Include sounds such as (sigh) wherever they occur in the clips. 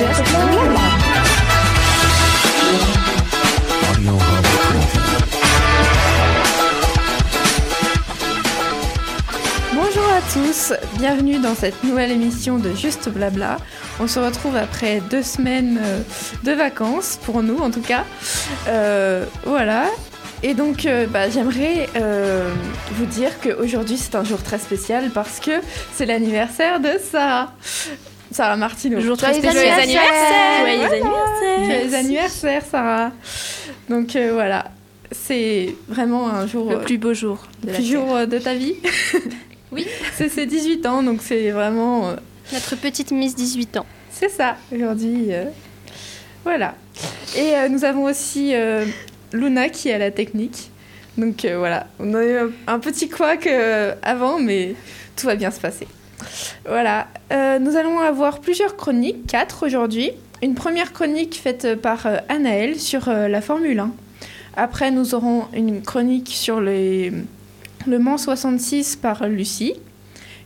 Bonjour à tous, bienvenue dans cette nouvelle émission de Juste Blabla. On se retrouve après deux semaines euh, de vacances, pour nous en tout cas. Euh, voilà. Et donc, euh, bah, j'aimerais vous dire qu'aujourd'hui c'est un jour très spécial parce que c'est l'anniversaire de Sarah. Sarah Martineau. Jour très Joyeux spécial. anniversaire. Joyeux Voilà. anniversaire. Joyeux anniversaire, Sarah. Donc euh, voilà, c'est vraiment un jour. Le euh, plus beau jour de le plus jour euh, de ta vie. (laughs) Oui. c'est ses 18 ans, donc c'est vraiment. euh, Notre petite Miss 18 ans. c'est ça, aujourd'hui. euh, voilà. Et euh, nous avons aussi euh, Luna qui est à la technique. Donc euh, voilà, on a eu un, un petit couac euh, avant, mais tout va bien se passer. Voilà, Euh, nous allons avoir plusieurs chroniques, quatre aujourd'hui. Une première chronique faite par euh, Anaël sur euh, la Formule 1. Après, nous aurons une chronique sur le Mans 66 par Lucie.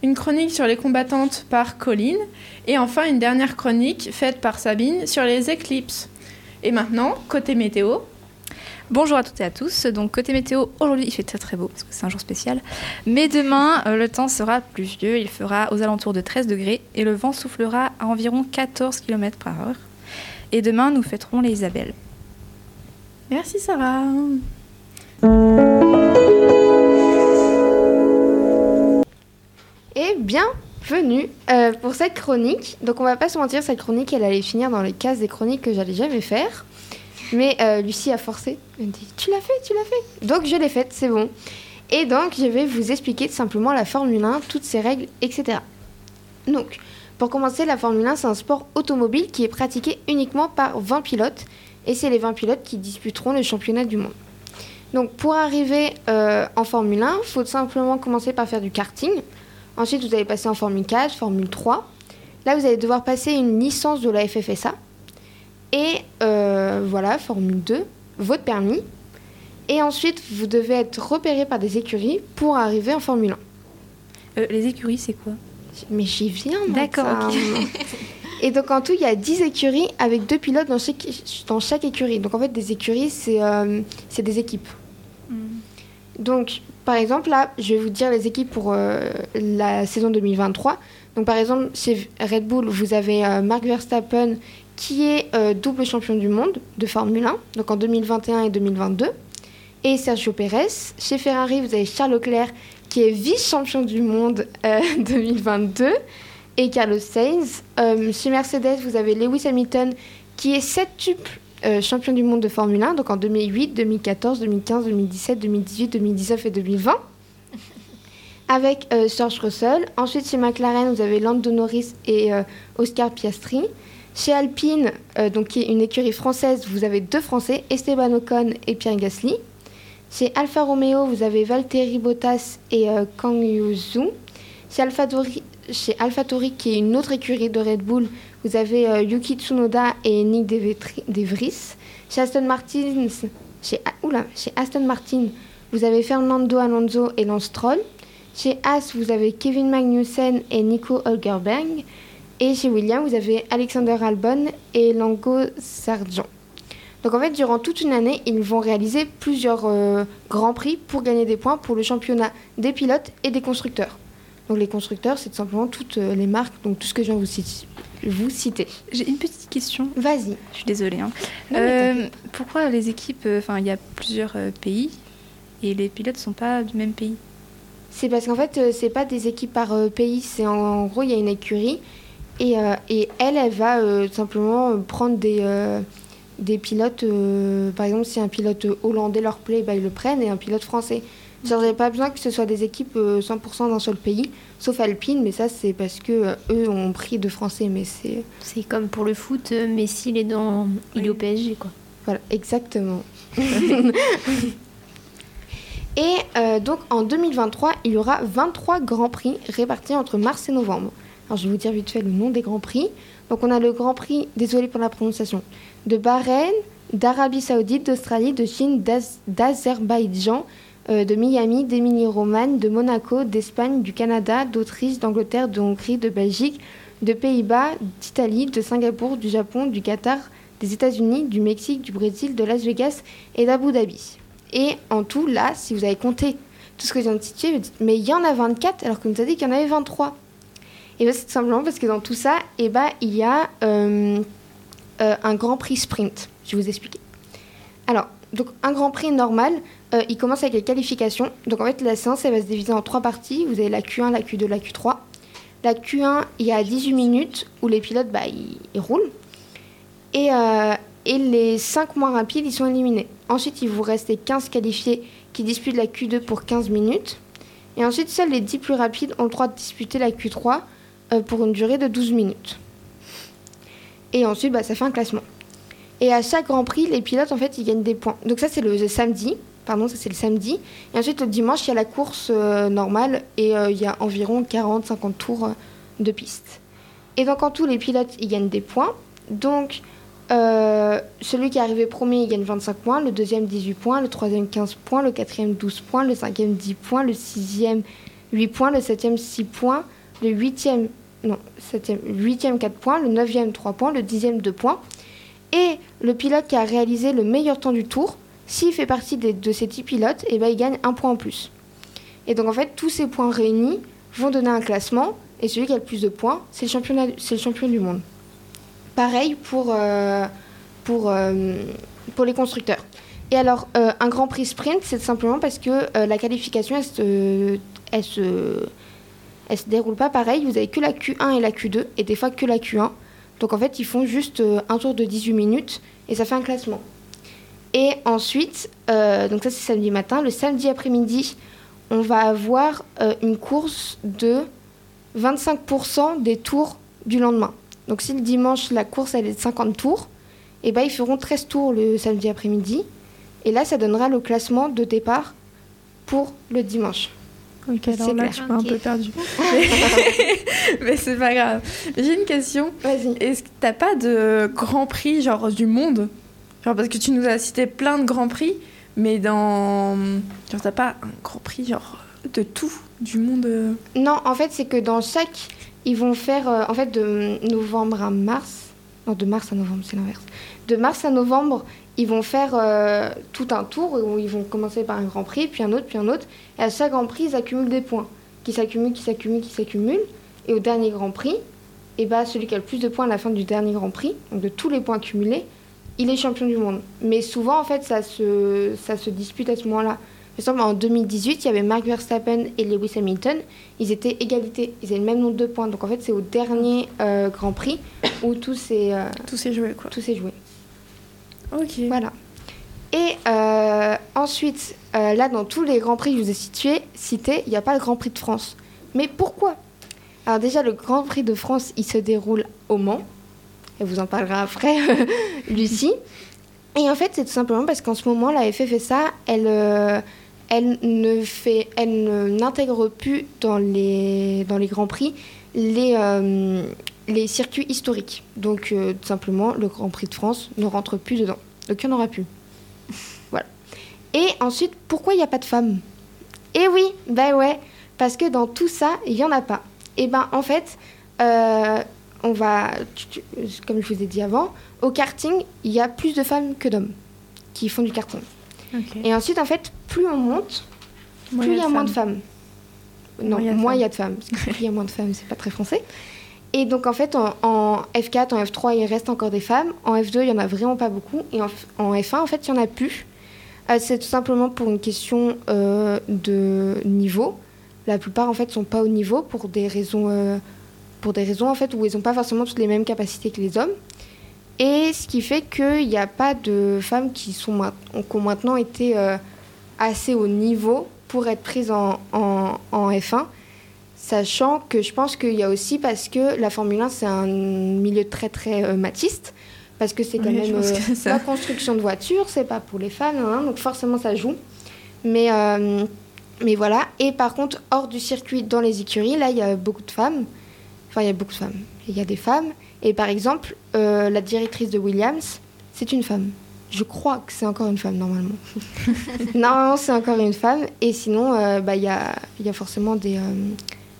Une chronique sur les combattantes par Colline. Et enfin, une dernière chronique faite par Sabine sur les éclipses. Et maintenant, côté météo. Bonjour à toutes et à tous. Donc côté météo, aujourd'hui il fait très très beau parce que c'est un jour spécial. Mais demain, euh, le temps sera pluvieux. Il fera aux alentours de 13 degrés et le vent soufflera à environ 14 km par heure. Et demain, nous fêterons les Isabelles. Merci Sarah. Et bienvenue euh, pour cette chronique. Donc on va pas se mentir, cette chronique elle allait finir dans les cases des chroniques que j'allais jamais faire. Mais euh, Lucie a forcé. Elle me dit Tu l'as fait, tu l'as fait. Donc je l'ai faite, c'est bon. Et donc je vais vous expliquer simplement la Formule 1, toutes ses règles, etc. Donc pour commencer, la Formule 1 c'est un sport automobile qui est pratiqué uniquement par 20 pilotes. Et c'est les 20 pilotes qui disputeront le championnat du monde. Donc pour arriver euh, en Formule 1, il faut simplement commencer par faire du karting. Ensuite, vous allez passer en Formule 4, Formule 3. Là, vous allez devoir passer une licence de la FFSA. Et euh, voilà, Formule 2, votre permis. Et ensuite, vous devez être repéré par des écuries pour arriver en Formule 1. Euh, les écuries, c'est quoi? Mais j'y viens. D'accord. (laughs) Et donc, en tout, il y a 10 écuries avec deux pilotes dans chaque, dans chaque écurie. Donc, en fait, des écuries, c'est euh, des équipes. Donc, par exemple, là, je vais vous dire les équipes pour euh, la saison 2023. Donc, par exemple, chez Red Bull, vous avez Mark Verstappen qui est euh, double champion du monde de Formule 1, donc en 2021 et 2022. Et Sergio Pérez. Chez Ferrari, vous avez Charles Leclerc qui est vice-champion du monde euh, 2022 et Carlos Sainz. Euh, chez Mercedes, vous avez Lewis Hamilton qui est septuple euh, champion du monde de Formule 1, donc en 2008, 2014, 2015, 2017, 2018, 2019 et 2020. Avec euh, Russell. Ensuite, chez McLaren, vous avez Lando Norris et euh, Oscar Piastri. Chez Alpine, euh, donc qui est une écurie française, vous avez deux Français, Esteban Ocon et Pierre Gasly. Chez Alfa Romeo, vous avez Valtteri Bottas et euh, Kang Yuzu. Chez AlphaTauri, chez AlphaTauri, qui est une autre écurie de Red Bull, vous avez euh, Yuki Tsunoda et Nick De Vries. Chez Aston Martin, chez, chez Aston Martin, vous avez Fernando Alonso et Lance Stroll. Chez As, vous avez Kevin Magnussen et Nico Hülkenberg. Et chez Williams, vous avez Alexander Albon et Lango Sargent. Donc en fait, durant toute une année, ils vont réaliser plusieurs euh, grands prix pour gagner des points pour le championnat des pilotes et des constructeurs. Donc les constructeurs, c'est tout simplement toutes euh, les marques, donc tout ce que je viens de vous, citer- vous citer. J'ai une petite question. Vas-y. Je suis désolée. hein. Non, Euh, pourquoi les équipes, euh, enfin il y a plusieurs pays et les pilotes sont pas du même pays? C'est parce qu'en fait, euh, c'est pas des équipes par pays. C'est en, en gros, il y a une écurie et, euh, et elle, elle va euh, simplement euh, prendre des, des pilotes. par exemple, si un pilote hollandais leur plaît, bah, ils le prennent et un pilote français. Genre, j'avais pas besoin que ce soit des équipes euh, 100% d'un seul pays, sauf Alpine, mais ça, c'est parce que euh, eux ont pris de français. Mais c'est. C'est comme pour le foot, Messi il est, dans... il est au PSG quoi. Voilà, exactement. (laughs) et euh, donc en 2023, il y aura 23 grands prix répartis entre mars et novembre. Alors je vais vous dire vite fait le nom des grands prix. Donc on a le grand prix, désolé pour la prononciation, de Bahreïn, d'Arabie Saoudite, d'Australie, de Chine, d'Az- d'Azerbaïdjan, euh, de Miami, d'Émilie-Romagne, de Monaco, d'Espagne, du Canada, d'Autriche, d'Angleterre, de Hongrie, de Belgique, de Pays-Bas, d'Italie, de Singapour, du Japon, du Qatar, des États-Unis, du Mexique, du Brésil, de Las Vegas et d'Abu Dhabi. Et en tout, là, si vous avez compté tout ce que je viens mais il y en a 24 alors qu'on nous a dit qu'il y en avait 23. Et c'est tout simplement parce que dans tout ça, eh ben, il y a euh, euh, un grand prix sprint. Je vais vous expliquer. Alors, donc un grand prix normal, euh, il commence avec les qualifications. Donc en fait, la séance, elle va se diviser en trois parties. Vous avez la Q1, la Q2, la Q3. La Q1, il y a 18 minutes où les pilotes, bah, ils, roulent. Et, et les 5 moins rapides, ils sont éliminés. Ensuite, il vous reste 15 qualifiés qui disputent la Q2 pour 15 minutes. Et ensuite, seuls les 10 plus rapides ont le droit de disputer la Q3 euh, pour une durée de 12 minutes. Et ensuite, bah, ça fait un classement. Et à chaque Grand Prix, les pilotes, en fait, ils gagnent des points. Donc ça, c'est le samedi. Pardon, ça c'est le samedi. Et ensuite, le dimanche, il y a la course euh, normale et euh, il y a environ 40-50 tours euh, de piste. Et donc, en tout, les pilotes, ils gagnent des points. Donc, euh, celui qui est arrivé premier, il gagne 25 points. Le deuxième, 18 points. Le troisième, 15 points. Le quatrième, 12 points. Le cinquième, 10 points. Le sixième, 8 points. Le septième, 6 points. Le huitième, non, septième, huitième, 4 points. Le neuvième, 3 points. Le dixième, 2 points. Et le pilote qui a réalisé le meilleur temps du tour, s'il fait partie de ces 10 pilotes, eh ben, il gagne un point en plus. Et donc en fait, tous ces points réunis vont donner un classement, et celui qui a le plus de points, c'est le, le champion du monde. Pareil pour, euh, pour, euh, pour les constructeurs. Et alors, euh, un Grand Prix sprint, c'est simplement parce que euh, la qualification, elle se, elle, se, elle se déroule pas pareil. Vous avez que la Q1 et la Q2, et des fois que la Q1. Donc en fait, ils font juste euh, un tour de 18 minutes, et ça fait un classement. Et ensuite, euh, donc ça c'est samedi matin, le samedi après-midi, on va avoir euh, une course de 25% des tours du lendemain. Donc si le dimanche la course elle est de 50 tours, et ben ils feront 13 tours le samedi après-midi. Et là ça donnera le classement de départ pour le dimanche. Ok, alors là, clair. je suis un peu perdue. Mais, (laughs) mais c'est pas grave. J'ai une question. Vas-y. Est-ce que t'as pas de grand prix, genre du monde? Genre, parce que tu nous as cité plein de grands prix, mais dans. Genre, t'as pas un grand prix, genre, de tout, du monde? Non, en fait c'est que dans chaque, ils vont faire euh, en fait de novembre à mars. Non, de mars à novembre, c'est l'inverse. De mars à novembre, ils vont faire euh, tout un tour où ils vont commencer par un grand prix, puis un autre, puis un autre. Et à chaque grand prix, ils accumulent des points. Qui s'accumulent, qui s'accumulent, qui s'accumulent. Et au dernier grand prix, et bah, celui qui a le plus de points à la fin du dernier grand prix, donc de tous les points accumulés, il est champion du monde. Mais souvent, en fait, ça se, ça se dispute à ce moment-là. Par exemple, en 2018, il y avait Mark Verstappen et Lewis Hamilton. Ils étaient égalité. Ils avaient le même nombre de points. Donc, en fait, c'est au dernier euh, Grand Prix où tout s'est euh, Tout s'est joué, quoi. tout s'est joué. Ok. Voilà. Et euh, ensuite, euh, là, dans tous les Grands Prix que je vous ai situés, cités, il n'y a pas le Grand Prix de France. Mais pourquoi? Alors déjà, le Grand Prix de France, il se déroule au Mans. Elle vous en parlera après, (laughs) Lucie. Et en fait, c'est tout simplement parce qu'en ce moment, la FFSA, elle, euh, elle ne fait, elle n'intègre plus dans les, dans les Grands Prix les, les circuits historiques. Donc, euh, tout simplement, le Grand Prix de France ne rentre plus dedans. Donc, il n'y en aura plus. (laughs) voilà. Et ensuite, pourquoi il n'y a pas de femmes? Eh oui, ben ouais, parce que dans tout ça, il n'y en a pas. Et ben, en fait, euh, on va, comme je vous ai dit avant, au karting, il y a plus de femmes que d'hommes qui font du karting. Et ensuite, en fait, plus on monte, plus il y a moins de femmes. Non, Moins il y a de moins il femmes. y a de femmes. Parce que plus il y a moins de femmes, c'est pas très français. Et donc, en fait, en, en F4, en F3, il reste encore des femmes. En F2, il y en a vraiment pas beaucoup. Et en, F- en F1, en fait, il y en a plus. Euh, c'est tout simplement pour une question euh, de niveau. La plupart, en fait, sont pas au niveau pour des raisons, euh, pour des raisons en fait, où ils n'ont pas forcément toutes les mêmes capacités que les hommes. Et ce qui fait qu'il n'y a pas de femmes qui, sont, ont maintenant été assez au niveau pour être prises en- en F1. Sachant que je pense qu'il y a aussi parce que la Formule 1, c'est un milieu très très euh, machiste. Parce que c'est quand Oui, même euh, ça- la construction de voitures, c'est pas pour les femmes, hein, donc forcément ça joue. Mais, euh, mais voilà. Et par contre, hors du circuit, dans les écuries, là, il y a beaucoup de femmes. Enfin, il y a beaucoup de femmes. Il y a des femmes. Et par exemple, la directrice de Williams, c'est une femme. Je crois que c'est encore une femme, normalement. (laughs) normalement, c'est encore une femme. Et sinon, bah, il y, a, y a forcément des,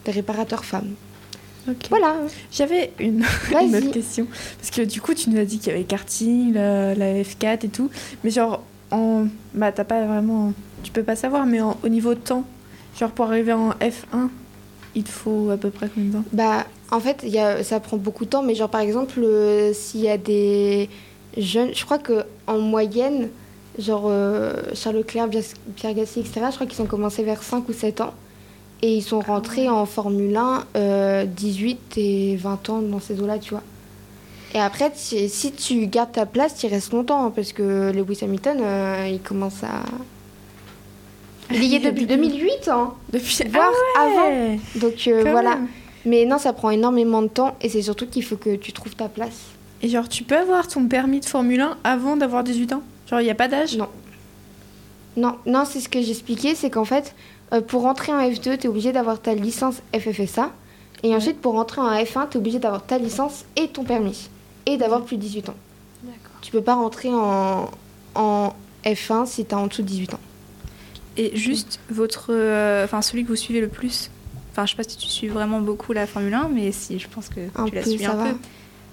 des réparateurs femmes. Voilà. J'avais une, (laughs) autre question. Parce que du coup, tu nous as dit qu'il y avait karting, la, la F4 et tout. Mais genre, en... bah, t'as pas vraiment. Tu peux pas savoir, mais en- au niveau de temps, genre pour arriver en F1, il te faut à peu près combien de temps? Bah, en fait, il y a, ça prend beaucoup de temps, mais genre par exemple, euh, s'il y a des jeunes, je crois que en moyenne, genre euh, Charles Leclerc, Pierre Gasly, etc., je crois qu'ils ont commencé vers 5 ou 7 ans. Et ils sont rentrés en Formule 1 euh, 18 et 20 ans dans ces eaux-là, tu vois. Et après, si tu gardes ta place, tu restes longtemps, hein, parce que Lewis Hamilton, euh, il commence à... Il y est depuis du- 2008, hein, Depuis. voire avant. Ouais, Donc euh, voilà. même. Mais non, ça prend énormément de temps et c'est surtout qu'il faut que tu trouves ta place. Et genre, tu peux avoir ton permis de Formule 1 avant d'avoir 18 ans? Genre, il n'y a pas d'âge? Non. Non, non c'est ce que j'expliquais, c'est qu'en fait, euh, pour rentrer en F2, tu es obligé d'avoir ta licence FFSA. Et ensuite, pour rentrer en F1, tu es obligé d'avoir ta licence et ton permis. Et d'avoir plus de 18 ans. D'accord. Tu peux pas rentrer en, en F1 si tu as en dessous de 18 ans. Et juste votre, euh, enfin celui que vous suivez le plus. Enfin, je sais pas si tu suis vraiment beaucoup la Formule 1, mais si, je pense que Un tu la suis un va. peu.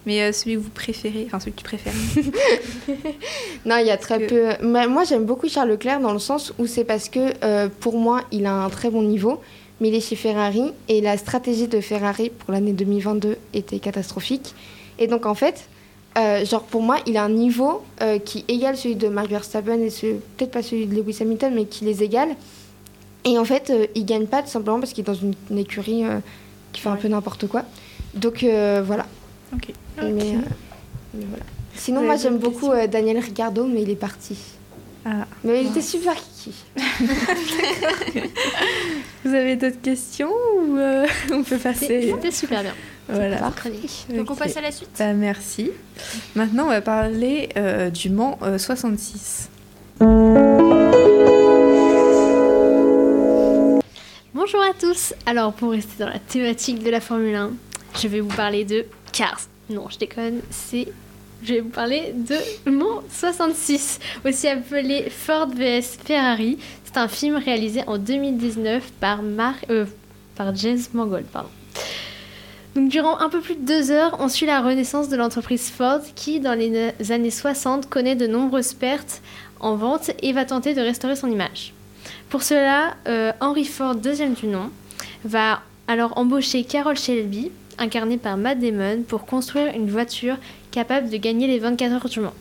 Mais euh, celui que vous préférez, enfin celui que tu préfères. (laughs) Non, il y a très Que- peu. Mais moi, j'aime beaucoup Charles Leclerc dans le sens où c'est parce que euh, pour moi, il a un très bon niveau, mais il est chez Ferrari et la stratégie de Ferrari pour l'année 2022 était catastrophique. Et donc, en fait, euh, genre pour moi, il a un niveau qui égale celui de Max Verstappen et ce- peut-être pas celui de Lewis Hamilton, mais qui les égale. Et en fait, il gagne pas tout simplement parce qu'il est dans une, une écurie qui fait un peu n'importe quoi. Donc voilà. Ok. Mais, euh, mais voilà. Sinon, moi j'aime beaucoup euh, Daniel Ricciardo, mais il est parti. Ah. Mais il était super kiki. (laughs) Vous avez d'autres questions ou euh, (laughs) on peut passer C'était super bien. Voilà. Donc on passe à la suite. Bah, merci. Maintenant, on va parler euh, du Mans euh, 66. Bonjour à tous. Alors pour rester dans la thématique de la Formule 1, je vais vous parler de Cars. Non, je déconne, c'est je vais vous parler de Mans 66, aussi appelé Ford vs Ferrari. C'est un film réalisé en 2019 par euh, par James Mangold. Donc durant un peu plus de deux heures, on suit la renaissance de l'entreprise Ford qui, dans les années 60, connaît de nombreuses pertes en vente et va tenter de restaurer son image. Pour cela, euh, Henry Ford, deuxième du nom, va alors embaucher Carol Shelby, incarnée par Matt Damon, pour construire une voiture capable de gagner les 24 heures du Mans.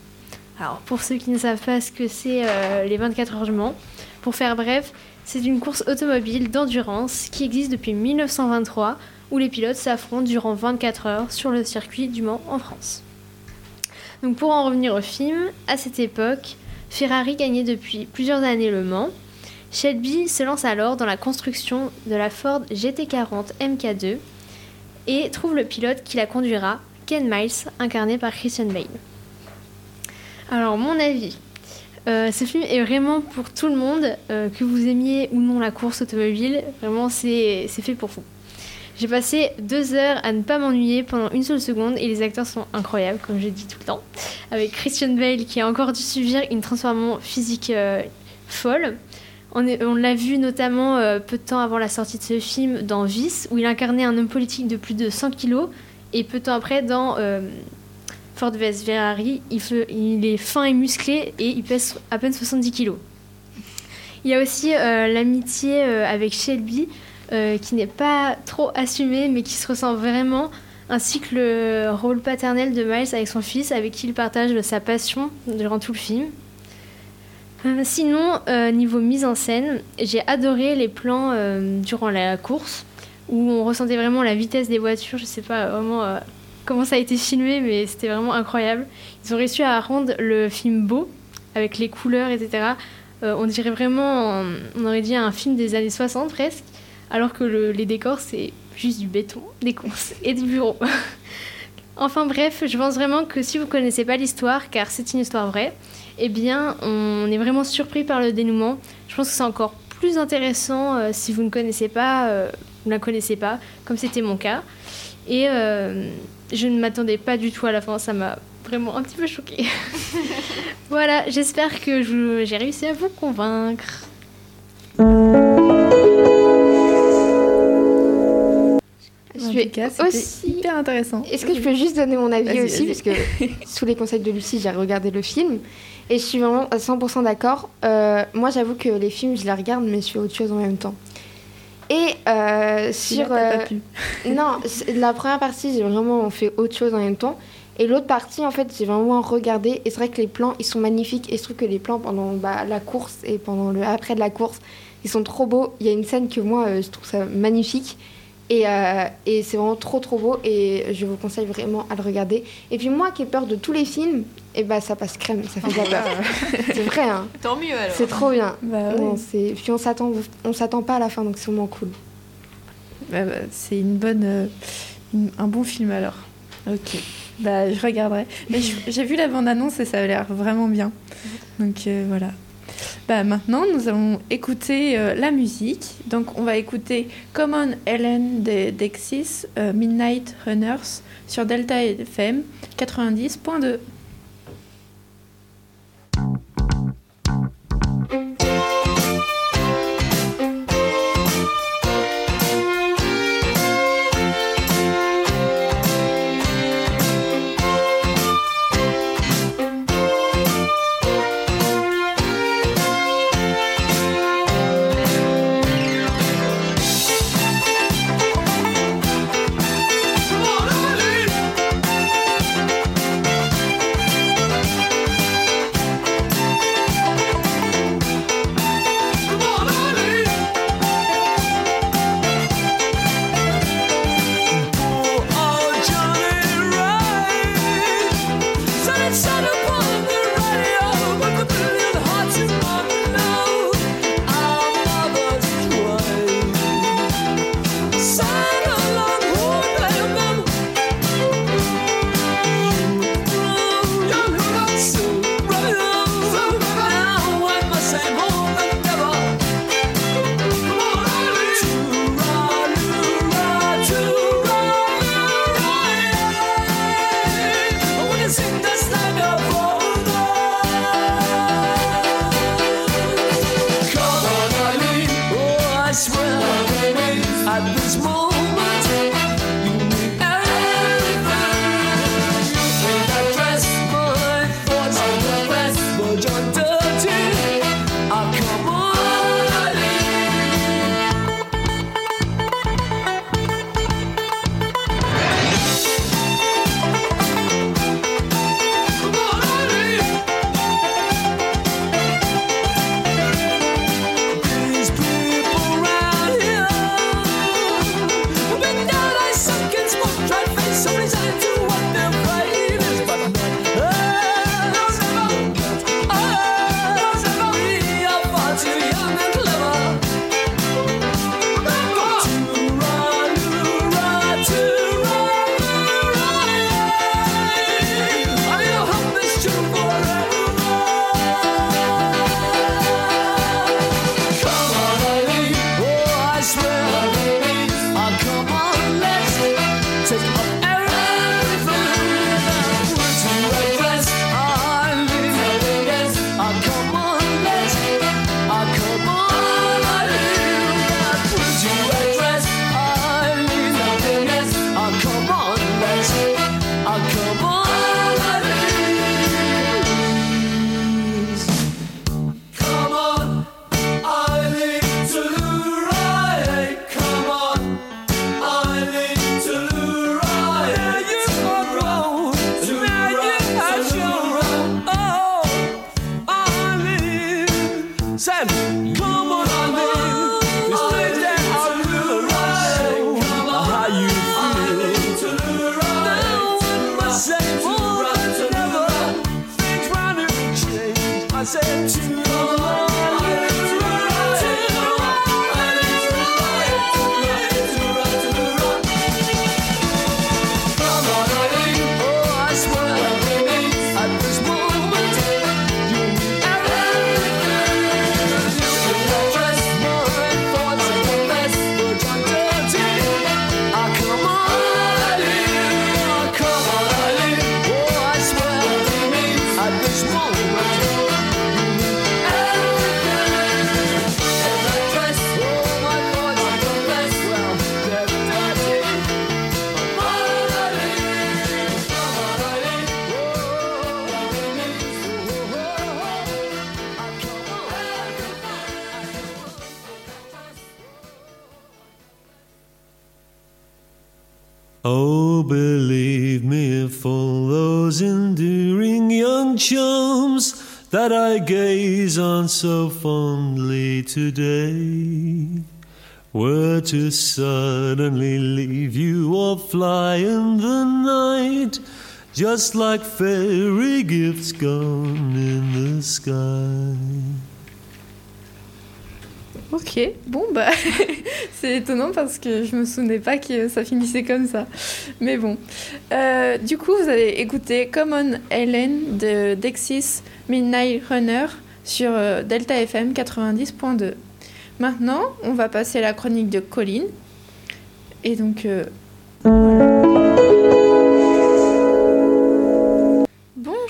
Alors, pour ceux qui ne savent pas ce que c'est euh, les 24 heures du Mans, pour faire bref, c'est une course automobile d'endurance qui existe depuis 1923 où les pilotes s'affrontent durant 24 heures sur le circuit du Mans en France. Donc pour en revenir au film, à cette époque, Ferrari gagnait depuis plusieurs années le Mans. Shelby se lance alors dans la construction de la Ford GT40 MK2 et trouve le pilote qui la conduira, Ken Miles, incarné par Christian Bale. Alors mon avis, euh, ce film est vraiment pour tout le monde, euh, que vous aimiez ou non la course automobile, vraiment c'est fait pour vous. J'ai passé deux heures à ne pas m'ennuyer pendant une seule seconde et les acteurs sont incroyables, comme je dis tout le temps. Avec Christian Bale qui a encore dû subir une transformation physique euh, folle. On, l'a vu notamment euh, peu de temps avant la sortie de ce film dans Vice, où il incarnait un homme politique de plus de 100 kilos, et peu de temps après dans euh, Ford vs Ferrari, il, il est fin et musclé et il pèse à peine 70 kilos. Il y a aussi euh, l'amitié euh, avec Shelby, qui n'est pas trop assumée, mais qui se ressent vraiment, ainsi que le rôle paternel de Miles avec son fils, avec qui il partage sa passion durant tout le film. Euh, sinon, euh, niveau mise en scène, j'ai adoré les plans euh, durant la course, où on ressentait vraiment la vitesse des voitures. Je sais pas vraiment comment ça a été filmé, mais c'était vraiment incroyable. Ils ont réussi à rendre le film beau, avec les couleurs, etc. On dirait vraiment, on aurait dit un film des années 60 presque, alors que le- les décors, c'est juste du béton, des courses et des bureaux. (laughs) enfin bref, je pense vraiment que si vous connaissez pas l'histoire, car c'est une histoire vraie, eh bien, on est vraiment surpris par le dénouement. Je pense que c'est encore plus intéressant euh, si vous ne connaissez pas, euh, vous ne la connaissez pas, comme c'était mon cas. Et euh, je ne m'attendais pas du tout à la fin, ça m'a vraiment un petit peu choquée. (laughs) voilà, j'espère que j'ai réussi à vous convaincre. En Je tout cas, c'était aussi- hyper intéressant. Est-ce que je peux juste donner mon avis aussi. Parce que (laughs) sous les conseils de Lucie, j'ai regardé le film. Et je suis vraiment à 100% d'accord. Euh, moi, j'avoue que les films, je les regarde, mais je fais autre chose en même temps. Et euh, sur... euh, pas pu. (laughs) non, la première partie, j'ai vraiment fait autre chose en même temps. Et l'autre partie, en fait, j'ai vraiment regardé. Et c'est vrai que les plans, ils sont magnifiques. Et je trouve que les plans pendant bah, la course et pendant le après de la course, ils sont trop beaux. Il y a une scène que moi, euh, je trouve ça magnifique. Et, euh, et c'est vraiment trop, trop beau. Et je vous conseille vraiment à le regarder. Et puis moi qui ai peur de tous les films, et bah ça passe crème. Ça fait de la peur. (laughs) (laughs) c'est vrai, hein. Tant mieux alors. C'est trop bien. Bah, Non, c'est- Puis on s'attend, on s'attend pas à la fin, donc c'est vraiment cool. Bah, bah, c'est une bonne, euh, une- un bon film alors. Ok. Bah, je regarderai. Mais j'ai vu la bande-annonce et ça a l'air vraiment bien. Donc euh, voilà. Bah, maintenant, nous allons écouter euh, la musique. Donc, on va écouter Common Ellen de Dexys, euh, Midnight Runners sur Delta FM 90.2. Sam. That I gaze on so fondly today were to suddenly leave you or fly in the night, just like fairy gifts gone in the sky. Ok, bon bah (laughs) c'est étonnant parce que je me souvenais pas que ça finissait comme ça. Mais bon. Euh, du coup, vous avez écouté Common Ellen de Dexys Midnight Runner sur euh, Delta FM 90.2. Maintenant, on va passer à la chronique de Colline. Et donc, euh,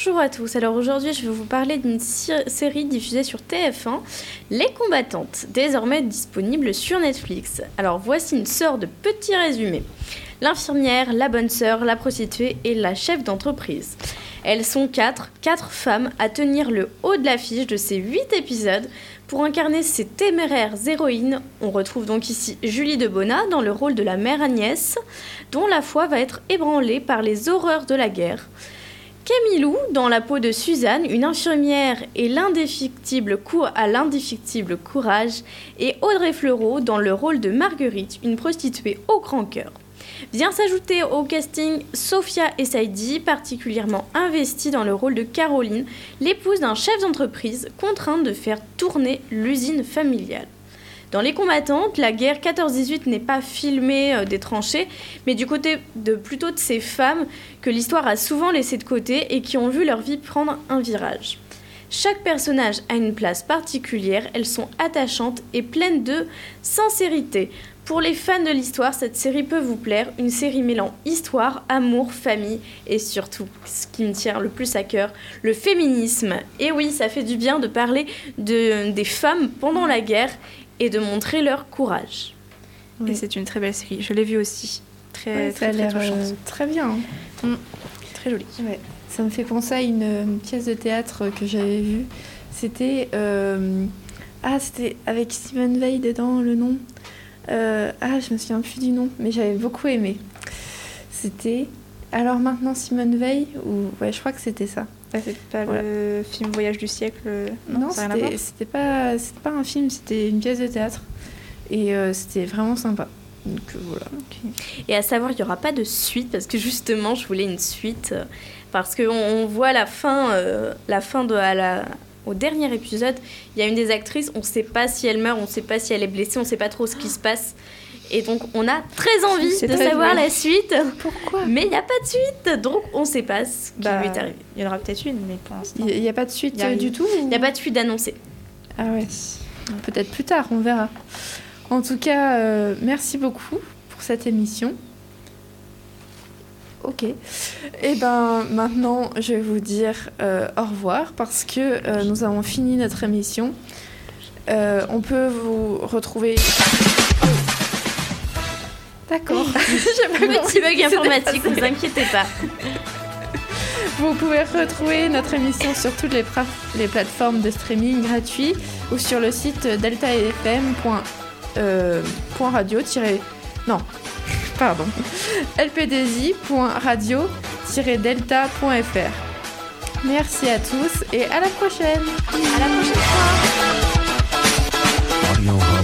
Bonjour à tous, alors aujourd'hui je vais vous parler d'une série diffusée sur TF1, Les Combattantes, désormais disponible sur Netflix. Alors voici une sorte de petit résumé. L'infirmière, la bonne sœur, la prostituée et la chef d'entreprise. Elles sont quatre, quatre femmes à tenir le haut de l'affiche de ces huit épisodes pour incarner ces téméraires héroïnes. On retrouve donc ici Julie de Bona dans le rôle de la mère Agnès, dont la foi va être ébranlée par les horreurs de la guerre. Camilou, dans la peau de Suzanne, une infirmière et l'indéfectible à l'indéfectible courage, et Audrey Fleurot dans le rôle de Marguerite, une prostituée au grand cœur. Vient s'ajouter au casting Sophia Essaidi, particulièrement investie dans le rôle de Caroline, l'épouse d'un chef d'entreprise contrainte de faire tourner l'usine familiale. Dans Les combattantes, la guerre 14-18 n'est pas filmée euh, des tranchées, mais du côté de plutôt de ces femmes que l'histoire a souvent laissé de côté et qui ont vu leur vie prendre un virage. Chaque personnage a une place particulière, elles sont attachantes et pleines de sincérité. Pour les fans de l'histoire, cette série peut vous plaire, une série mêlant histoire, amour, famille et surtout, ce qui me tient le plus à cœur, le féminisme. Et oui, ça fait du bien de parler de, des femmes pendant la guerre et de montrer leur courage. Et c'est une très belle série. Je l'ai vue aussi. Très, ouais, euh, très bien. hein. Très jolie. Ouais. Ça me fait penser à une, euh, pièce de théâtre que j'avais vue. C'était. euh, Ah, c'était avec Simone Veil dedans, le nom. Euh, Ah, je me souviens plus du nom, mais j'avais beaucoup aimé. C'était. Alors maintenant Simone Veil ou ouais je crois que c'était ça. Ah, c'est pas Voilà. le film Voyage du siècle euh, Non, voir c'était pas un film, c'était une pièce de théâtre et euh, c'était vraiment sympa. Donc euh. Et à savoir, il n'y aura pas de suite parce que justement, je voulais une suite euh, parce qu'on on voit la fin, euh, la fin de à la, au dernier épisode. Il y a une des actrices, on ne sait pas si elle meurt, on ne sait pas si elle est blessée, on ne sait pas trop ce qui se passe. Et donc, on a très envie de très savoir vrai. la suite, Pourquoi mais il n'y a pas de suite, donc on ne sait pas ce qui Bah, lui est arrivé. Il y en aura peut-être une, mais pour l'instant. Il n'y a pas de suite euh, du tout Il n'y a pas de suite d'annoncer. Ah ouais. Peut-être plus tard, on verra. En tout cas, euh, merci beaucoup pour cette émission. Ok. Et ben maintenant, je vais vous dire euh, au revoir parce que euh, nous avons fini notre émission. Euh, on peut vous retrouver. D'accord. (laughs) J'ai pas. Petit bug informatique, ne vous inquiétez pas. (laughs) Vous pouvez retrouver notre émission sur toutes les, plateformes de streaming gratuits ou sur le site deltafm.radio- non, (laughs) pardon, lpdzi.radio-delta.fr. Merci à tous et à la prochaine. À la prochaine fois.